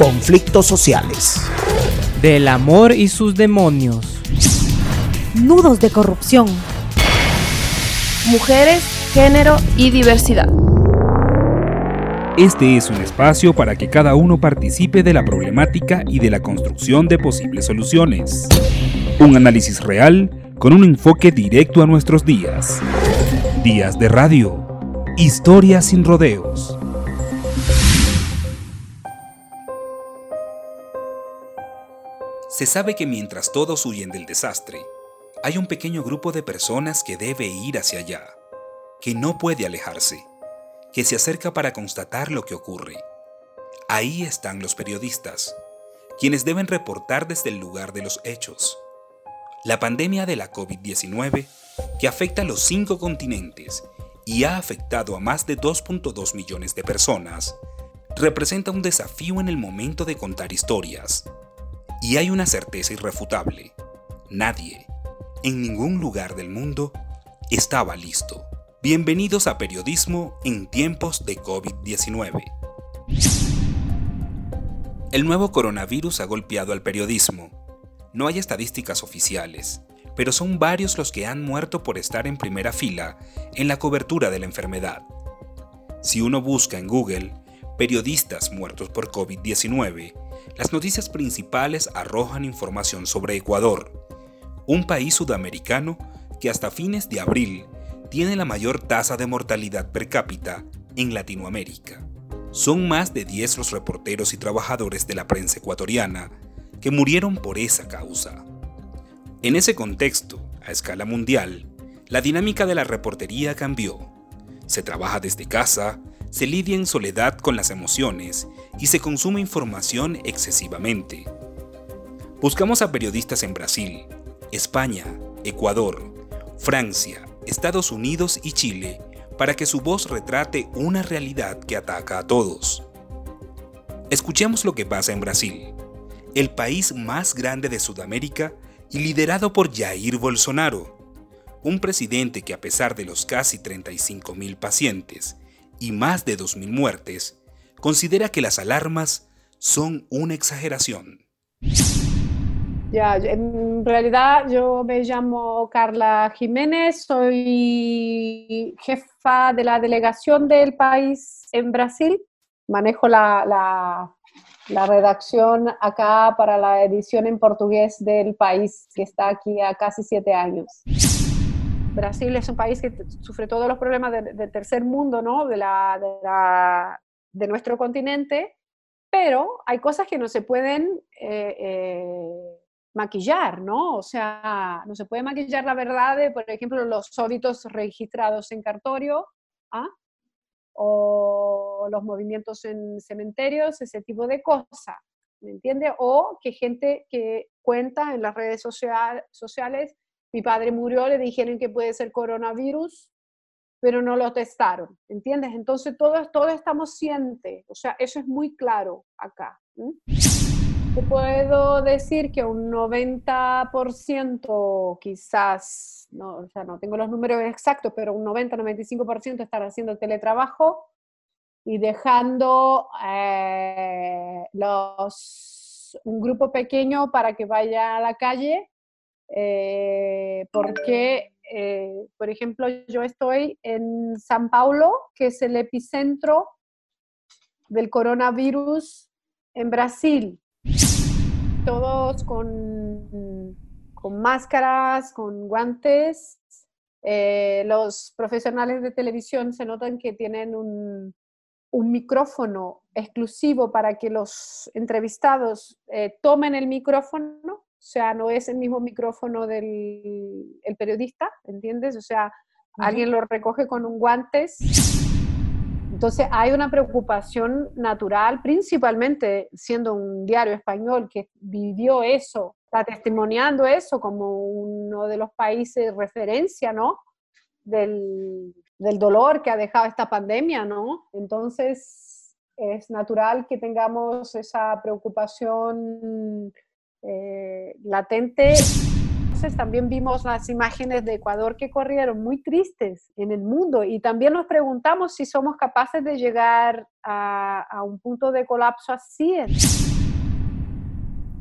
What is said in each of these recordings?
conflictos sociales. Del amor y sus demonios. Nudos de corrupción. Mujeres, género y diversidad. Este es un espacio para que cada uno participe de la problemática y de la construcción de posibles soluciones. Un análisis real con un enfoque directo a nuestros días. Días de radio. Historias sin rodeos. Se sabe que mientras todos huyen del desastre, hay un pequeño grupo de personas que debe ir hacia allá, que no puede alejarse, que se acerca para constatar lo que ocurre. Ahí están los periodistas, quienes deben reportar desde el lugar de los hechos. La pandemia de la COVID-19, que afecta a los cinco continentes y ha afectado a más de 2.2 millones de personas, representa un desafío en el momento de contar historias y hay una certeza irrefutable. Nadie, en ningún lugar del mundo, estaba listo. Bienvenidos a Periodismo en tiempos de COVID-19. El nuevo coronavirus ha golpeado al periodismo. No hay estadísticas oficiales, pero son varios los que han muerto por estar en primera fila en la cobertura de la enfermedad. Si uno busca en Google periodistas muertos por COVID-19, las noticias principales arrojan información sobre Ecuador, un país sudamericano que hasta fines de abril tiene la mayor tasa de mortalidad per cápita en Latinoamérica. Son más de 10 los reporteros y trabajadores de la prensa ecuatoriana que murieron por esa causa. En ese contexto, a escala mundial, la dinámica de la reportería cambió. Se trabaja desde casa, se lidia en soledad con las emociones y se consume información excesivamente. Buscamos a periodistas en Brasil, España, Ecuador, Francia, Estados Unidos y Chile para que su voz retrate una realidad que ataca a todos. Escuchemos lo que pasa en Brasil, el país más grande de Sudamérica y liderado por Jair Bolsonaro, un presidente que a pesar de los casi 35.000 pacientes y más de 2.000 muertes, considera que las alarmas son una exageración. Ya, en realidad yo me llamo Carla Jiménez, soy jefa de la delegación del país en Brasil, manejo la, la, la redacción acá para la edición en portugués del país que está aquí a casi siete años. Brasil es un país que sufre todos los problemas del tercer mundo, ¿no? De, la, de, la, de, nuestro continente, pero hay cosas que no se pueden eh, eh, maquillar, ¿no? O sea, no se puede maquillar la verdad de, por ejemplo, los óbitos registrados en cartorio, ¿ah? o los movimientos en cementerios, ese tipo de cosas, ¿me entiende? O que gente que cuenta en las redes sociales mi padre murió, le dijeron que puede ser coronavirus, pero no lo testaron, ¿entiendes? Entonces todos, todos estamos cientes, o sea, eso es muy claro acá. Te puedo decir que un 90% quizás, no, o sea, no tengo los números exactos, pero un 90-95% están haciendo teletrabajo y dejando eh, los, un grupo pequeño para que vaya a la calle eh, porque, eh, por ejemplo, yo estoy en San Paulo, que es el epicentro del coronavirus en Brasil. Todos con, máscaras, con guantes. Eh, los profesionales de televisión se notan que tienen un, un micrófono exclusivo para que los entrevistados tomen el micrófono o sea, no es el mismo micrófono del el periodista, ¿entiendes? O sea, alguien lo recoge con un guantes. Entonces hay una preocupación natural, principalmente siendo un diario español que vivió eso, está testimoniando eso como uno de los países referencia, ¿no? Del, del dolor que ha dejado esta pandemia, ¿no? Entonces es natural que tengamos esa preocupación eh, latente. entonces también vimos las imágenes de Ecuador que corrieron muy tristes en el mundo y también nos preguntamos si somos capaces de llegar a, a un punto de colapso así.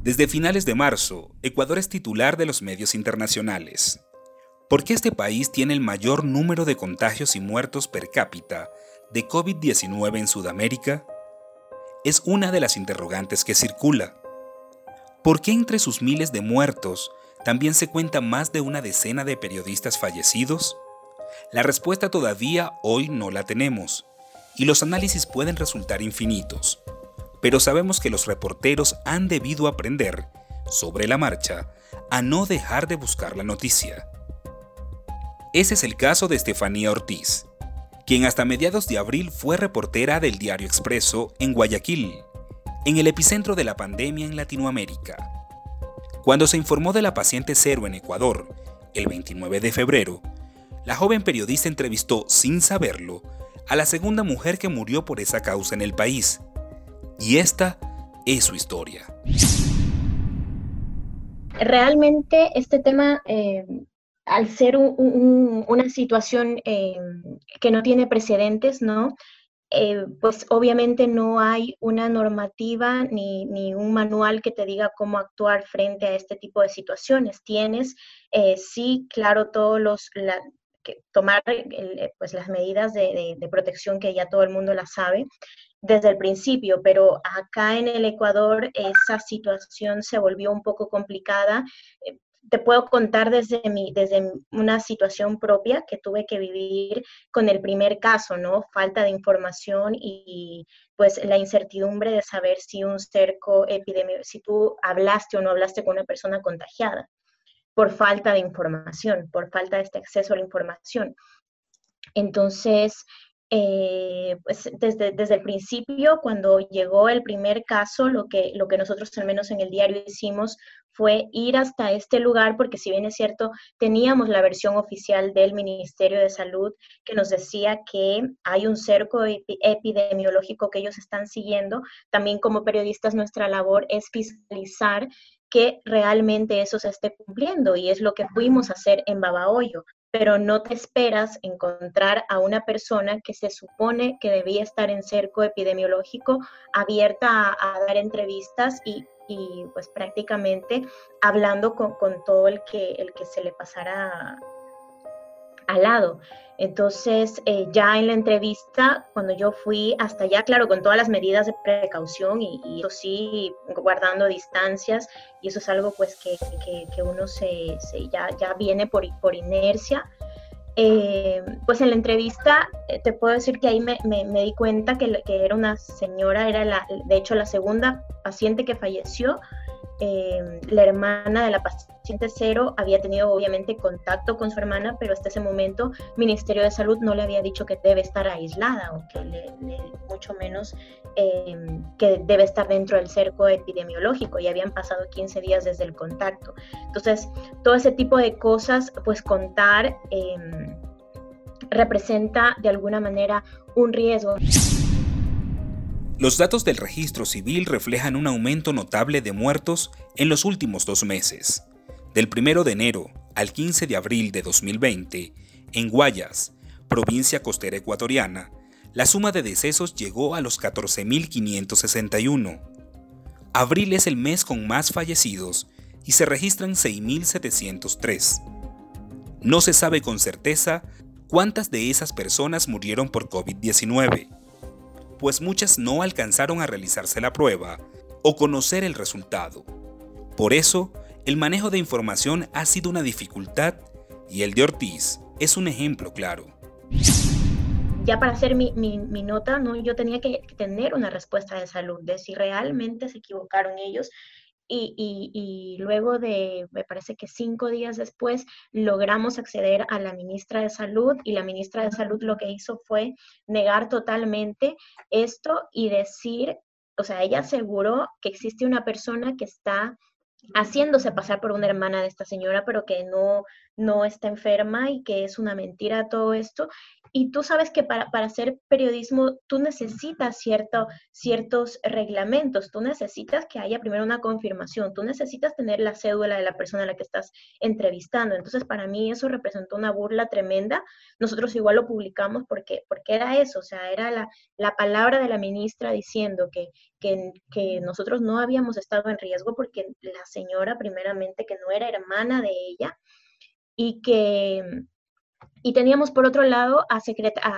Desde finales de marzo, Ecuador es titular de los medios internacionales. ¿Por qué este país tiene el mayor número de contagios y muertos per cápita de COVID-19 en Sudamérica? Es una de las interrogantes que circula. ¿Por qué entre sus miles de muertos también se cuenta más de una decena de periodistas fallecidos? La respuesta todavía hoy no la tenemos, y los análisis pueden resultar infinitos, pero sabemos que los reporteros han debido aprender, sobre la marcha, a no dejar de buscar la noticia. Ese es el caso de Estefanía Ortiz, quien hasta mediados de abril fue reportera del Diario Expreso en Guayaquil, en el epicentro de la pandemia en Latinoamérica. Cuando se informó de la paciente cero en Ecuador, el 29 de febrero, la joven periodista entrevistó, sin saberlo, a la segunda mujer que murió por esa causa en el país. Y esta es su historia. Realmente este tema, eh, al ser una situación eh, que no tiene precedentes, ¿no? Eh, pues obviamente no hay una normativa ni, un manual que te diga cómo actuar frente a este tipo de situaciones. Tienes, eh, sí, claro, todos los, que tomar eh, pues las medidas de, protección que ya todo el mundo las sabe desde el principio, pero acá en el Ecuador esa situación se volvió un poco complicada te puedo contar desde, mi, desde una situación propia que tuve que vivir con el primer caso, ¿no? Falta de información y, pues la incertidumbre de saber si un cerco epidemia, si tú hablaste o no hablaste con una persona contagiada por falta de información, por falta de este acceso a la información. Entonces, eh, pues desde, desde el principio, cuando llegó el primer caso, lo que, lo que nosotros al menos en el diario hicimos fue ir hasta este lugar, porque si bien es cierto, teníamos la versión oficial del Ministerio de Salud que nos decía que hay un cerco epidemiológico que ellos están siguiendo, también como periodistas nuestra labor es fiscalizar que realmente eso se esté cumpliendo y es lo que fuimos a hacer en Babahoyo pero no te esperas encontrar a una persona que se supone que debía estar en cerco epidemiológico abierta a, dar entrevistas y, pues prácticamente hablando con, todo el que, el que se le pasara al lado. Entonces, eh, ya en la entrevista, cuando yo fui hasta allá, claro, con todas las medidas de precaución y, y eso sí, guardando distancias, y eso es algo pues que, que, uno se, ya, ya viene por, por inercia. Eh, pues en la entrevista eh, te puedo decir que ahí me, me, me di cuenta que, que, era una señora, era la, de hecho la segunda paciente que falleció, eh, la hermana de la paciente cero había tenido obviamente contacto con su hermana, pero hasta ese momento Ministerio de Salud no le había dicho que debe estar aislada o que le, mucho menos em, que debe estar dentro del cerco epidemiológico y habían pasado 15 días desde el contacto. Entonces, todo ese tipo de cosas, pues contar em, representa de alguna manera un riesgo. Los datos del registro civil reflejan un aumento notable de muertos en los últimos dos meses. Del 1 de enero al 15 de abril de 2020, en Guayas, provincia costera ecuatoriana, la suma de decesos llegó a los 14.561. Abril es el mes con más fallecidos y se registran 6.703. No se sabe con certeza cuántas de esas personas murieron por COVID-19 pues muchas no alcanzaron a realizarse la prueba o conocer el resultado. Por eso, el manejo de información ha sido una dificultad y el de Ortiz es un ejemplo claro. Ya para hacer mi, nota, ¿no? yo tenía que tener una respuesta de salud, de si realmente se equivocaron ellos y, luego de, me parece que cinco días después, logramos acceder a la ministra de Salud y la ministra de Salud lo que hizo fue negar totalmente esto y decir, o sea, ella aseguró que existe una persona que está haciéndose pasar por una hermana de esta señora, pero que no, no está enferma y que es una mentira todo esto. Y tú sabes que para, para hacer periodismo tú necesitas cierto, ciertos reglamentos, tú necesitas que haya primero una confirmación, tú necesitas tener la cédula de la persona a la que estás entrevistando. Entonces, para mí eso representó una burla tremenda. Nosotros igual lo publicamos porque, porque era eso, o sea, era la, la palabra de la ministra diciendo que, que, que nosotros no habíamos estado en riesgo porque la señora, primeramente, que no era hermana de ella y que y teníamos por otro lado a,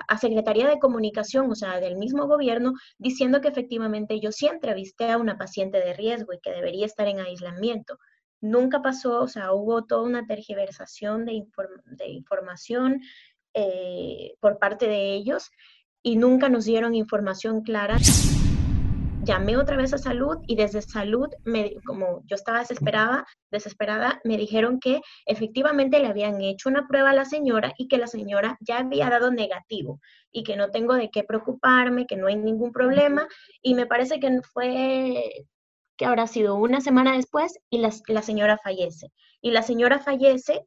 a, Secretaría de Comunicación, o sea, del mismo gobierno, diciendo que efectivamente yo sí entrevisté a una paciente de riesgo y que debería estar en aislamiento. Nunca pasó, o sea, hubo toda una tergiversación de, de información eh, por parte de ellos y nunca nos dieron información clara llamé otra vez a salud y desde salud, me, como yo estaba desesperada, desesperada, me dijeron que efectivamente le habían hecho una prueba a la señora y que la señora ya había dado negativo y que no tengo de qué preocuparme, que no hay ningún problema. Y me parece que fue que habrá sido una semana después y la, la señora fallece. Y la señora fallece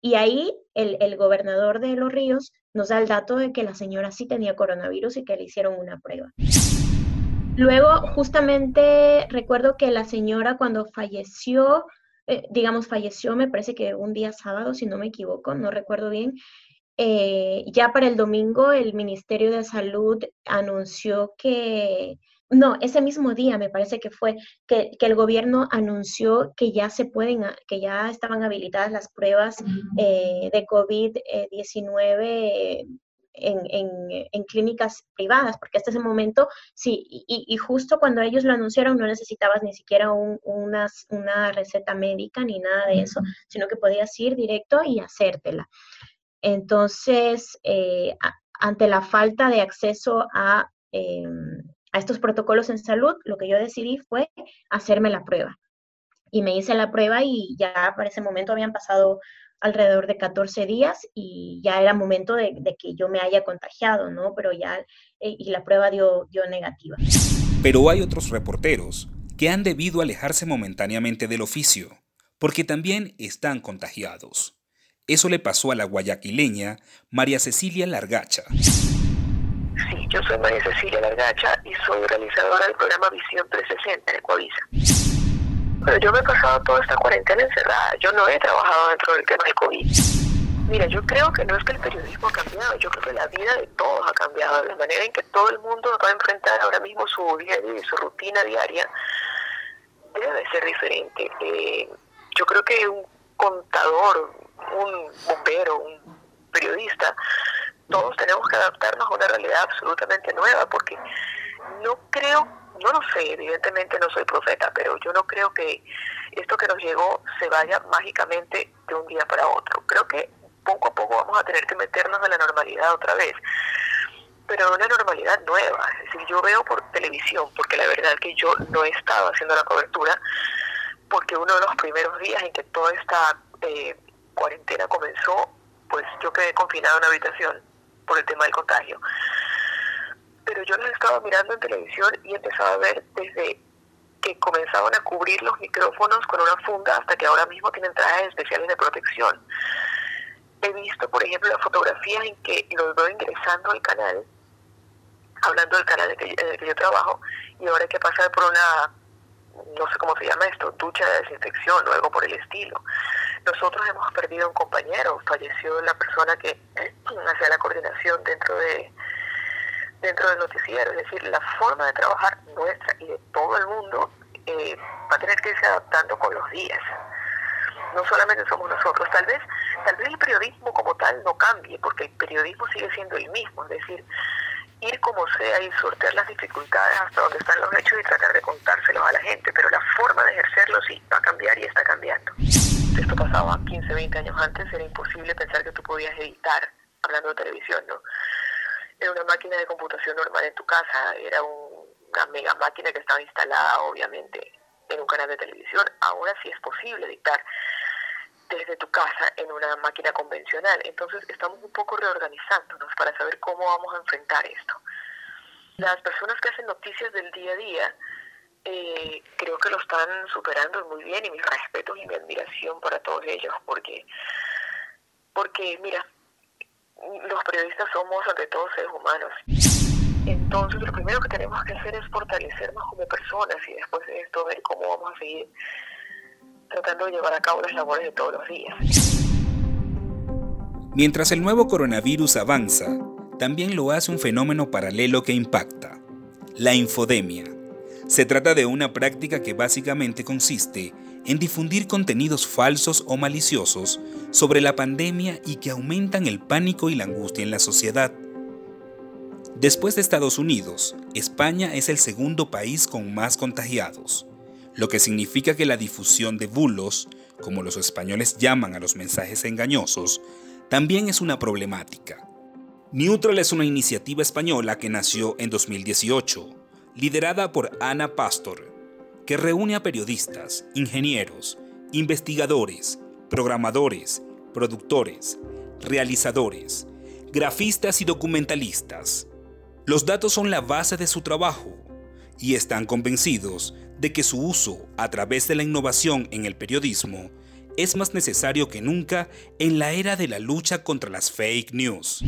y ahí el, el, gobernador de Los Ríos nos da el dato de que la señora sí tenía coronavirus y que le hicieron una prueba. Luego, justamente recuerdo que la señora cuando falleció, eh, digamos, falleció, me parece que un día sábado, si no me equivoco, no recuerdo bien, eh, ya para el domingo el Ministerio de Salud anunció que, no, ese mismo día me parece que fue, que, que el gobierno anunció que ya se pueden, que ya estaban habilitadas las pruebas eh, de COVID-19 en, clínicas privadas, porque hasta ese momento, sí, y, justo cuando ellos lo anunciaron no necesitabas ni siquiera una, una receta médica ni nada de eso, sino que podías ir directo y hacértela. Entonces, eh, ante la falta de acceso a, em, a estos protocolos en salud, lo que yo decidí fue hacerme la prueba. Y me hice la prueba y ya para ese momento habían pasado alrededor de 14 días y ya era momento de, que yo me haya contagiado, ¿no? Pero ya, eh, y la prueba dio, dio negativa. Pero hay otros reporteros que han debido alejarse momentáneamente del oficio, porque también están contagiados. Eso le pasó a la guayaquileña María Cecilia Largacha. Sí, yo soy María Cecilia Largacha y soy realizadora del programa Visión 360 en Ecuavisa. Pero yo me he pasado toda esta cuarentena encerrada. Yo no he trabajado dentro del tema del COVID. Mira, yo creo que no es que el periodismo ha cambiado, yo creo que la vida de todos ha cambiado. La manera en que todo el mundo va a enfrentar ahora mismo su día y su rutina diaria debe ser diferente. Eh, yo creo que un contador, un bombero, un periodista, todos tenemos que adaptarnos a una realidad absolutamente nueva, porque no creo no lo sé, evidentemente no soy profeta, pero yo no creo que esto que nos llegó se vaya mágicamente de un día para otro. Creo que poco a poco vamos a tener que meternos en la normalidad otra vez, pero una normalidad nueva. Es decir, yo veo por televisión, porque la verdad que yo no he estado haciendo la cobertura, porque uno de los primeros días en que toda esta eh, cuarentena comenzó, pues yo quedé confinado en una habitación por el tema del contagio yo los estaba mirando en televisión y empezaba a ver desde que comenzaban a cubrir los micrófonos con una funda hasta que ahora mismo tienen trajes especiales de protección. He visto, por ejemplo, las fotografías en que los veo ingresando al canal, hablando del canal en que, que yo trabajo, y ahora hay que pasar por una, no sé cómo se llama esto, ducha de desinfección o algo por el estilo. Nosotros hemos perdido un compañero, falleció la persona que hacía la coordinación dentro de dentro del noticiero. Es decir, la forma de trabajar nuestra y de todo el mundo eh, va a tener que irse adaptando con los días. No solamente somos nosotros, tal vez, tal vez el periodismo como tal no cambie, porque el periodismo sigue siendo el mismo, es decir, ir como sea y sortear las dificultades hasta donde están los hechos y tratar de contárselos a la gente, pero la forma de ejercerlo sí va a cambiar y está cambiando. Esto pasaba 15, 20 años antes, era imposible pensar que tú podías editar hablando de televisión, ¿no? Era una máquina de computación normal en tu casa, era una mega máquina que estaba instalada obviamente en un canal de televisión. Ahora sí es posible dictar desde tu casa en una máquina convencional. Entonces estamos un poco reorganizándonos para saber cómo vamos a enfrentar esto. Las personas que hacen noticias del día a día eh, creo que lo están superando muy bien y mis respetos y mi admiración para todos ellos porque, porque mira, los periodistas somos ante todo seres humanos. Entonces lo primero que tenemos que hacer es fortalecernos como personas y después de esto ver cómo vamos a seguir tratando de llevar a cabo las labores de todos los días. Mientras el nuevo coronavirus avanza, también lo hace un fenómeno paralelo que impacta, la infodemia. Se trata de una práctica que básicamente consiste en difundir contenidos falsos o maliciosos sobre la pandemia y que aumentan el pánico y la angustia en la sociedad. Después de Estados Unidos, España es el segundo país con más contagiados, lo que significa que la difusión de bulos, como los españoles llaman a los mensajes engañosos, también es una problemática. Neutral es una iniciativa española que nació en 2018, liderada por Ana Pastor, que reúne a periodistas, ingenieros, investigadores, programadores, productores, realizadores, grafistas y documentalistas. Los datos son la base de su trabajo y están convencidos de que su uso a través de la innovación en el periodismo es más necesario que nunca en la era de la lucha contra las fake news.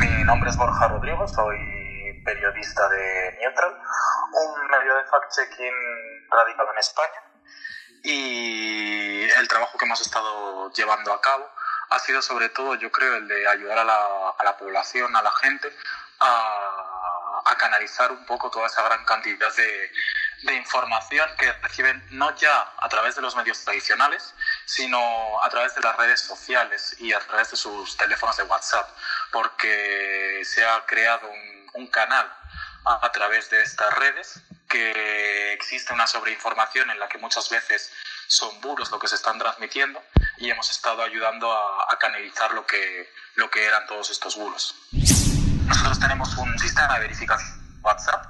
Mi nombre es Borja Rodrigo, soy periodista de Neutral, un medio de fact-checking radicado en España. Y el trabajo que hemos estado llevando a cabo ha sido sobre todo, yo creo, el de ayudar a la, a la población, a la gente, a, canalizar un poco toda esa gran cantidad de, de información que reciben no ya a través de los medios tradicionales, sino a través de las redes sociales y a través de sus teléfonos de WhatsApp, porque se ha creado un, un canal a, a, través de estas redes que existe una sobreinformación en la que muchas veces son bulos lo que se están transmitiendo y hemos estado ayudando a, a canalizar lo que, lo que eran todos estos bulos. Nosotros tenemos un sistema de verificación WhatsApp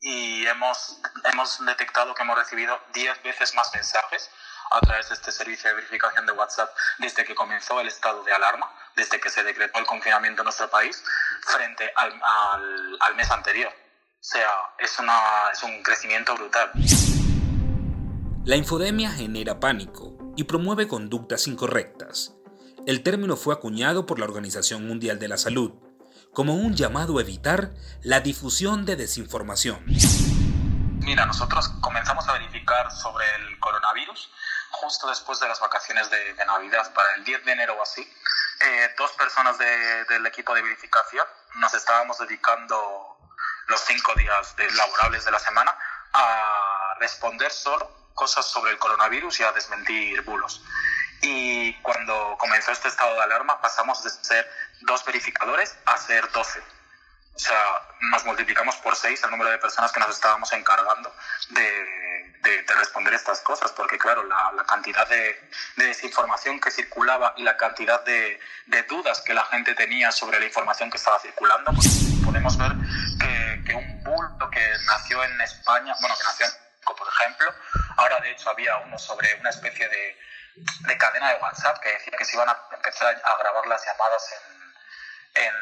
y hemos, hemos detectado que hemos recibido 10 veces más mensajes a través de este servicio de verificación de WhatsApp desde que comenzó el estado de alarma, desde que se decretó el confinamiento en nuestro país, frente al, al, al mes anterior. O sea, es, una, es un crecimiento brutal. La infodemia genera pánico y promueve conductas incorrectas. El término fue acuñado por la Organización Mundial de la Salud como un llamado a evitar la difusión de desinformación. Mira, nosotros comenzamos a verificar sobre el coronavirus justo después de las vacaciones de, de Navidad, para el 10 de enero o así. Eh, dos personas de, del equipo de verificación nos estábamos dedicando los cinco días de laborables de la semana a responder solo cosas sobre el coronavirus y a desmentir bulos. Y cuando comenzó este estado de alarma pasamos de ser dos verificadores a ser 12. O sea, nos multiplicamos por seis el número de personas que nos estábamos encargando de, de, de responder estas cosas, porque claro, la, cantidad de, de, desinformación que circulaba y la cantidad de, dudas que la gente tenía sobre la información que estaba circulando, pues podemos ver que, que un bulto que nació en España, bueno, que nació en por ejemplo, ahora de hecho había uno sobre una especie de, de cadena de WhatsApp que decía que se iban a empezar a grabar las llamadas en,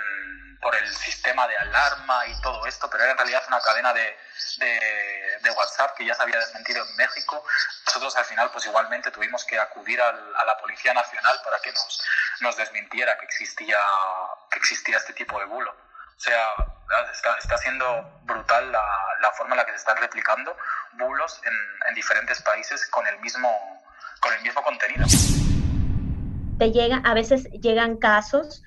por el sistema de alarma y todo esto, pero era en realidad una cadena de, de, de, WhatsApp que ya se había desmentido en México. Nosotros al final pues igualmente tuvimos que acudir al, a la Policía Nacional para que nos, nos desmintiera que existía, que existía este tipo de bulo. O sea, está, está siendo brutal la, la, forma en la que se están replicando bulos en, en diferentes países con el mismo con el mismo contenido. Te llega, a veces llegan casos,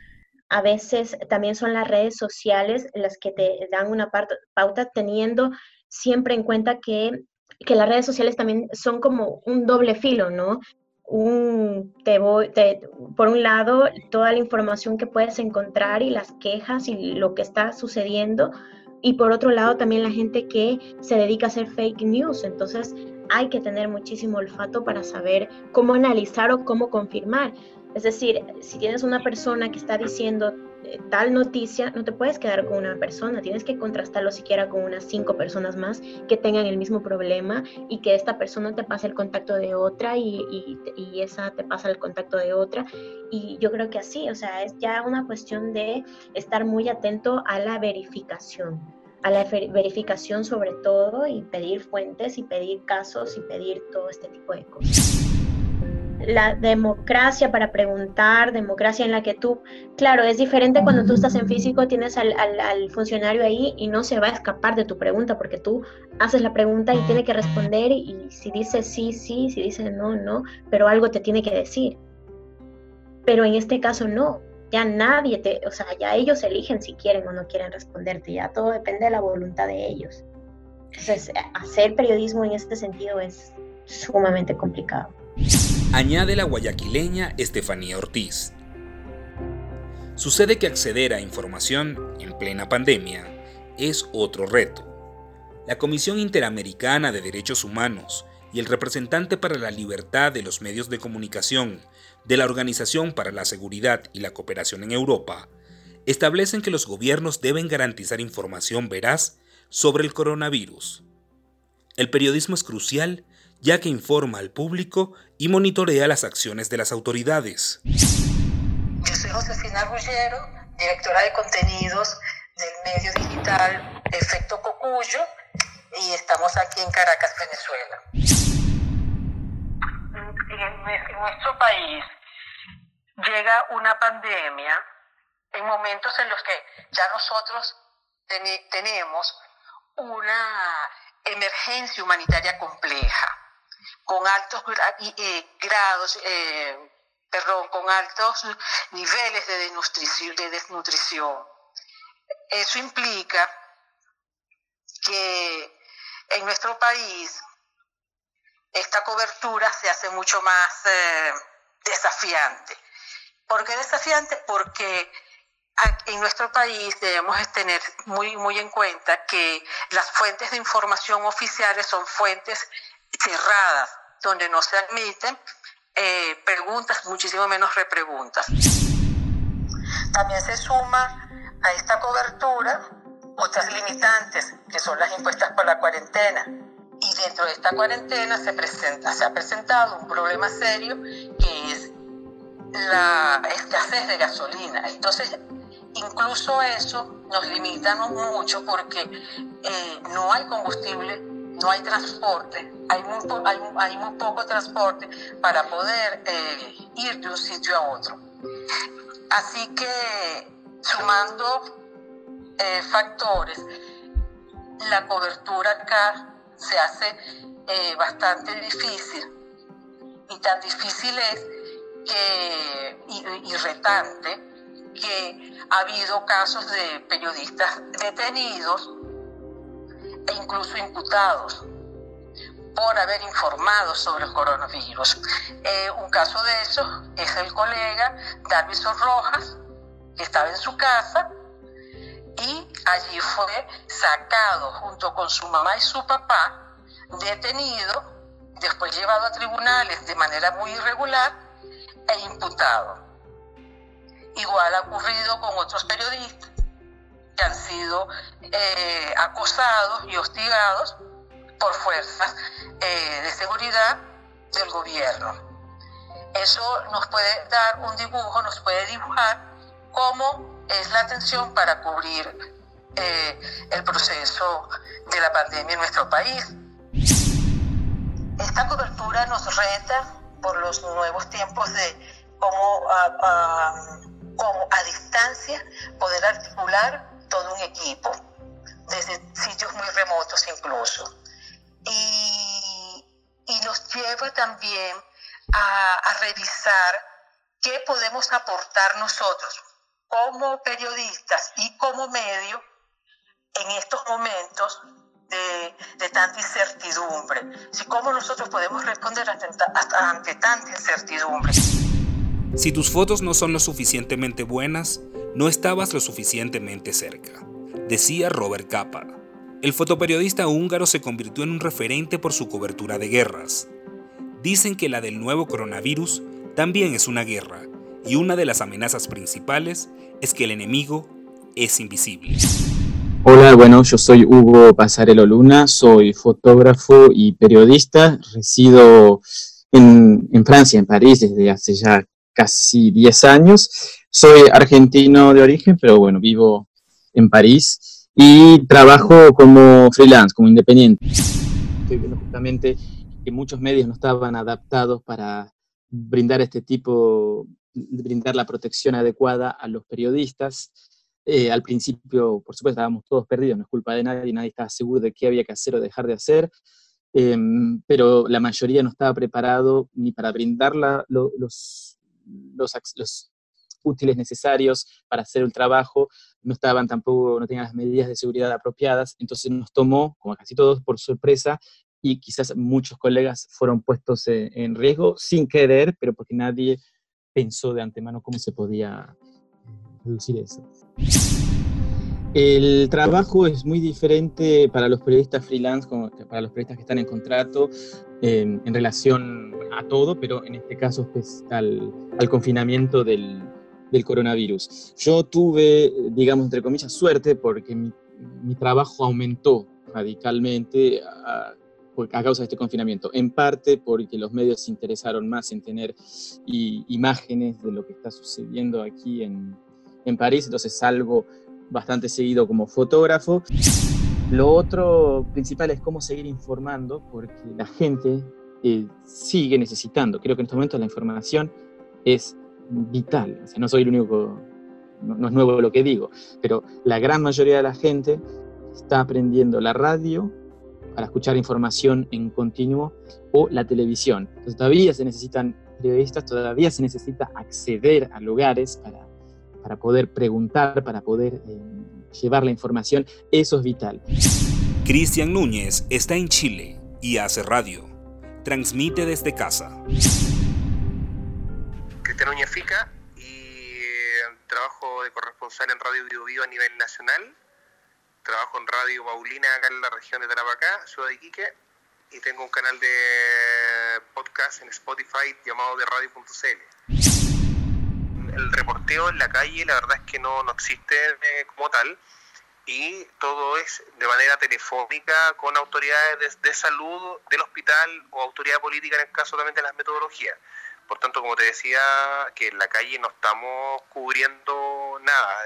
a veces también son las redes sociales las que te dan una pauta teniendo siempre en cuenta que, que las redes sociales también son como un doble filo, ¿no? Un, te voy, te, por un lado, toda la información que puedes encontrar y las quejas y lo que está sucediendo, y por otro lado también la gente que se dedica a hacer fake news. Entonces, hay que tener muchísimo olfato para saber cómo analizar o cómo confirmar. Es decir, si tienes una persona que está diciendo eh, tal noticia, no te puedes quedar con una persona, tienes que contrastarlo siquiera con unas cinco personas más que tengan el mismo problema y que esta persona te pase el contacto de otra y, y, y esa te pasa el contacto de otra. Y yo creo que así, o sea, es ya una cuestión de estar muy atento a la verificación a la verificación sobre todo y pedir fuentes y pedir casos y pedir todo este tipo de cosas la democracia para preguntar, democracia en la que tú, claro, es diferente cuando tú estás en físico, tienes al, funcionario ahí y no se va a escapar de tu pregunta porque tú haces la pregunta y tiene que responder y si dice sí, sí, si dice no, no, pero algo te tiene que decir. Pero en este caso no, ya nadie te, o sea, ya ellos eligen si quieren o no quieren responderte, ya todo depende de la voluntad de ellos. Entonces, hacer periodismo en este sentido es sumamente complicado añade la guayaquileña Estefanía Ortiz. Sucede que acceder a información en plena pandemia es otro reto. La Comisión Interamericana de Derechos Humanos y el representante para la libertad de los medios de comunicación de la Organización para la Seguridad y la Cooperación en Europa establecen que los gobiernos deben garantizar información veraz sobre el coronavirus. El periodismo es crucial ya que informa al público y monitorea las acciones de las autoridades. Yo soy Josefina Rullero, directora de contenidos del medio digital Efecto Cocuyo y estamos aquí en Caracas, Venezuela. En nuestro país llega una pandemia en momentos en los que ya nosotros tenemos una emergencia humanitaria compleja con altos grados, eh, perdón, con altos niveles de desnutrición, de desnutrición. Eso implica que en nuestro país esta cobertura se hace mucho más eh, desafiante. ¿Por qué desafiante? Porque en nuestro país debemos tener muy, muy en cuenta que las fuentes de información oficiales son fuentes cerradas, donde no se admiten eh, preguntas, muchísimo menos repreguntas. También se suma a esta cobertura otras limitantes, que son las impuestas por la cuarentena. Y dentro de esta cuarentena se, presenta, se ha presentado un problema serio que es la escasez de gasolina. Entonces, incluso eso nos limita mucho porque eh, no hay combustible no hay transporte, hay muy, hay, muy poco transporte para poder eh, ir de un sitio a otro. Así que sumando eh, factores, la cobertura acá se hace eh, bastante difícil y tan difícil es que, y retante que ha habido casos de periodistas detenidos e incluso imputados por haber informado sobre el coronavirus. Eh, un caso de eso es el colega Davison Rojas, que estaba en su casa y allí fue sacado junto con su mamá y su papá, detenido, después llevado a tribunales de manera muy irregular e imputado. Igual ha ocurrido con otros periodistas han sido eh, acosados y hostigados por fuerzas eh, de seguridad del gobierno. Eso nos puede dar un dibujo, nos puede dibujar cómo es la atención para cubrir eh, el proceso de la pandemia en nuestro país. Esta cobertura nos reta por los nuevos tiempos de cómo cómo a distancia poder articular todo un equipo, desde sitios muy remotos incluso. Y, y nos lleva también a, a revisar qué podemos aportar nosotros como periodistas y como medio en estos momentos de, de, tanta incertidumbre. Si cómo nosotros podemos responder ante, ante, tanta incertidumbre. Si tus fotos no son lo suficientemente buenas, no estabas lo suficientemente cerca, decía Robert Capa. El fotoperiodista húngaro se convirtió en un referente por su cobertura de guerras. Dicen que la del nuevo coronavirus también es una guerra, y una de las amenazas principales es que el enemigo es invisible. Hola, bueno, yo soy Hugo Pasarelo Luna, soy fotógrafo y periodista, resido en, en Francia, en París, desde hace ya casi 10 años soy argentino de origen, pero bueno, vivo en París y trabajo como freelance, como independiente. Estoy viendo justamente que muchos medios no estaban adaptados para brindar este tipo, brindar la protección adecuada a los periodistas. Eh, al principio, por supuesto, estábamos todos perdidos, no es culpa de nadie, nadie estaba seguro de qué había que hacer o dejar de hacer, em, pero la mayoría no estaba preparado ni para brindar los, los, los, útiles necesarios para hacer el trabajo, no estaban tampoco, no tenían las medidas de seguridad apropiadas, entonces nos tomó, como casi todos, por sorpresa y quizás muchos colegas fueron puestos en riesgo sin querer, pero porque nadie pensó de antemano cómo se podía eh, reducir eso. El trabajo es muy diferente para los periodistas freelance para los periodistas que están en contrato en relación a todo, pero en este caso pues, al, confinamiento del, coronavirus. Yo tuve, digamos, entre comillas, suerte porque mi, trabajo aumentó radicalmente a, causa de este confinamiento, en parte porque los medios se interesaron más en tener imágenes de lo que está sucediendo aquí en, en París, entonces salgo bastante seguido como fotógrafo. Lo otro principal es cómo seguir informando, porque la gente eh, sigue necesitando. Creo que en estos momentos la información es vital. O no soy el único, no, es nuevo lo que digo, pero la gran mayoría de la gente está aprendiendo la radio para escuchar información en continuo o la televisión. Todavía se necesitan periodistas, todavía se necesita acceder a lugares para, para poder preguntar, para poder eh, llevar la información. Eso es vital. Cristian Núñez está en Chile y hace radio. Transmite desde casa. Cristian Núñez Fica y eh, trabajo de corresponsal en Radio Bio, Bio a nivel nacional trabajo en Radio Paulina acá en la región de Tarapacá, ciudad de Iquique, y tengo un canal de podcast en Spotify llamado de radio.cl. El reporteo en la calle la verdad es que no, no existe eh, como tal y todo es de manera telefónica con autoridades de, salud del hospital o autoridad política en el caso también de las metodologías. Por tanto, como te decía, que en la calle no estamos cubriendo nada.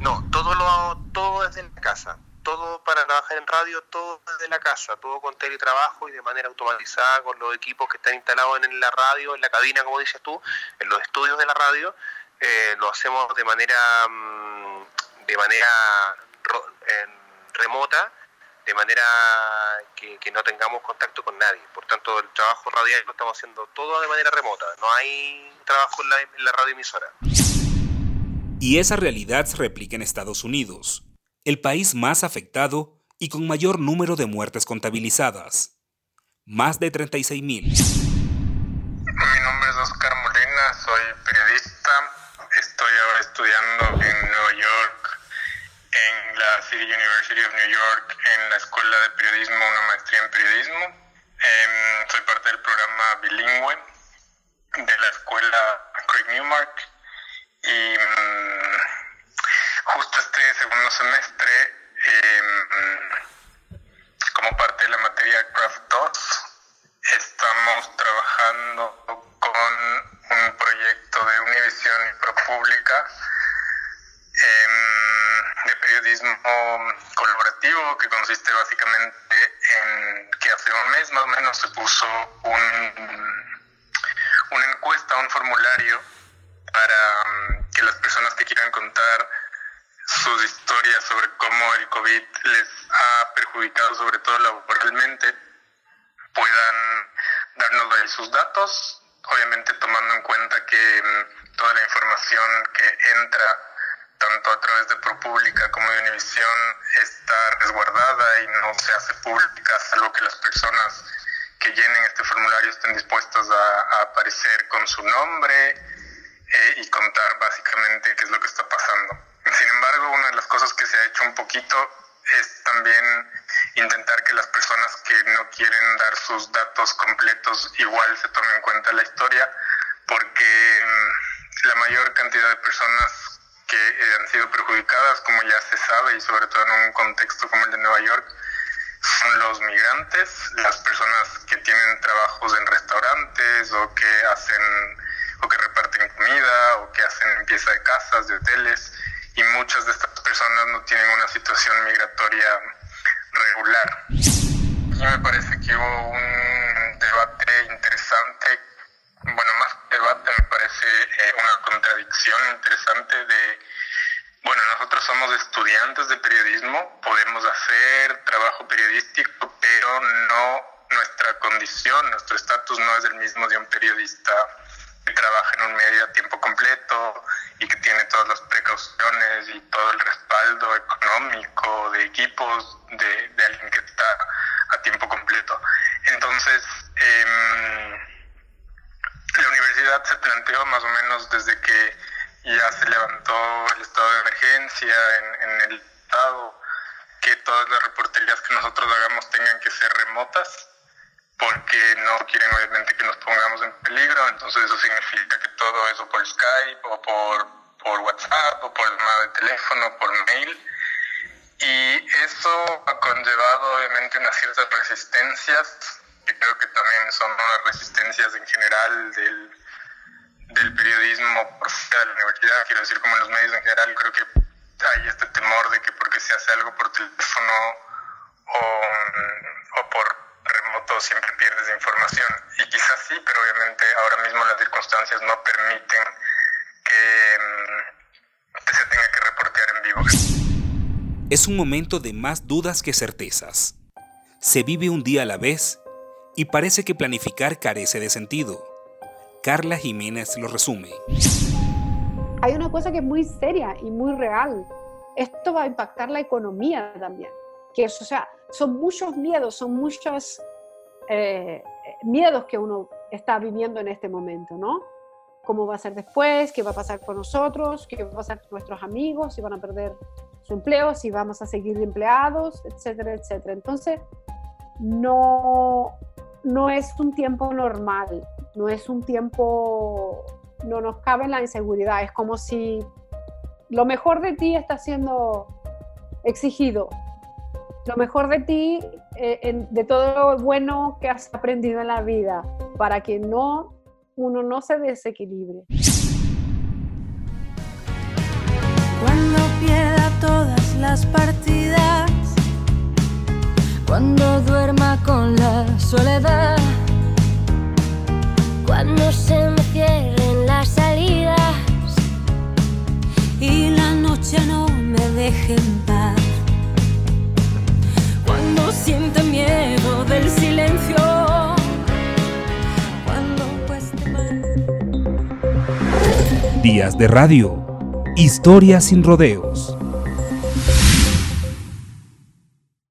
No, todo lo todo desde la casa, todo para trabajar en radio, todo desde la casa, todo con teletrabajo y de manera automatizada con los equipos que están instalados en la radio, en la cabina, como dices tú, en los estudios de la radio, eh, lo hacemos de manera mm, de manera remota, de manera que, no tengamos contacto con nadie. Por tanto, el trabajo radial lo estamos haciendo todo de manera remota, no hay trabajo en la, en la radioemisora. Y esa realidad se replica en Estados Unidos, el país más afectado y con mayor número de muertes contabilizadas. Más de 36 mil. Mi nombre es Oscar Molina, soy periodista. Estoy ahora estudiando en Nueva York, en la City University of New York, en la Escuela de Periodismo, una maestría en periodismo. Eh, soy parte del programa bilingüe de la escuela Craig Newmark y um, justo este segundo semestre, eh, como parte de la materia Craft 2, estamos trabajando con un proyecto de Univision y ProPublica eh, de periodismo colaborativo que consiste básicamente en que hace un mes más o menos se puso un, una encuesta, un formulario para um, que las personas que quieran contar sus historias sobre cómo el COVID les ha perjudicado, sobre todo laboralmente, puedan darnos sus datos, obviamente tomando en cuenta que um, toda la información que entra tanto a través de ProPublica como de Univision está resguardada y no se hace pública, salvo que las personas que llenen este formulario estén dispuestas a, a aparecer con su nombre, eh, y contar básicamente qué es lo que está pasando. Sin embargo, una de las cosas que se ha hecho un poquito es también intentar que las personas que no quieren dar sus datos completos igual se tomen en cuenta la historia, porque mm, la mayor cantidad de personas que eh, han sido perjudicadas, como ya se sabe, y sobre todo en un contexto como el de Nueva York, son los migrantes, las personas que tienen trabajos en restaurantes o que hacen o que reparten comida o que hacen limpieza de casas, de hoteles y muchas de estas personas no tienen una situación migratoria regular. Y me parece que hubo un debate interesante, bueno, más debate me parece eh, una contradicción interesante de, bueno, nosotros somos estudiantes de periodismo, podemos hacer trabajo periodístico, pero no nuestra condición, nuestro estatus no es el mismo de un periodista que trabaja en un medio a tiempo completo y que tiene todas las precauciones y todo el respaldo económico de equipos de, alguien que está a tiempo completo. Entonces, eh, la universidad se planteó más o menos desde que ya se levantó el estado de emergencia en, en el estado que todas las reporterías que nosotros hagamos tengan que ser remotas porque no quieren obviamente que nos pongamos en peligro, entonces eso significa que todo eso por Skype o por, por WhatsApp o por llamada de teléfono, por mail. Y eso ha conllevado obviamente unas ciertas resistencias, que creo que también son unas resistencias en general del, del periodismo por fuera de la universidad, quiero decir como en los medios en general, creo que hay este temor de que porque se hace algo por teléfono o, siempre pierdes información. Y quizás sí, pero obviamente ahora mismo las circunstancias no permiten que, mm, que se tenga que reportear en vivo. Es un momento de más dudas que certezas. Se vive un día a la vez y parece que planificar carece de sentido. Carla Jiménez lo resume. Hay una cosa que es muy seria y muy real. Esto va a impactar la economía también. Que es, o sea, son muchos miedos, son muchos eh, miedos que uno está viviendo en este momento, ¿no? ¿Cómo va a ser después? ¿Qué va a pasar con nosotros? ¿Qué va a pasar con nuestros amigos? ¿Si van a perder su empleo? ¿Si vamos a seguir empleados? Etcétera, etcétera. Entonces, no, no es un tiempo normal, no es un tiempo, no nos cabe la inseguridad, es como si lo mejor de ti está siendo exigido lo mejor de ti, eh, de todo lo bueno que has aprendido en la vida, para que no, uno no se desequilibre. Cuando pierda todas las partidas, cuando duerma con la soledad, cuando se me cierren las salidas y la noche no me deje en Días de radio. Historias sin rodeos.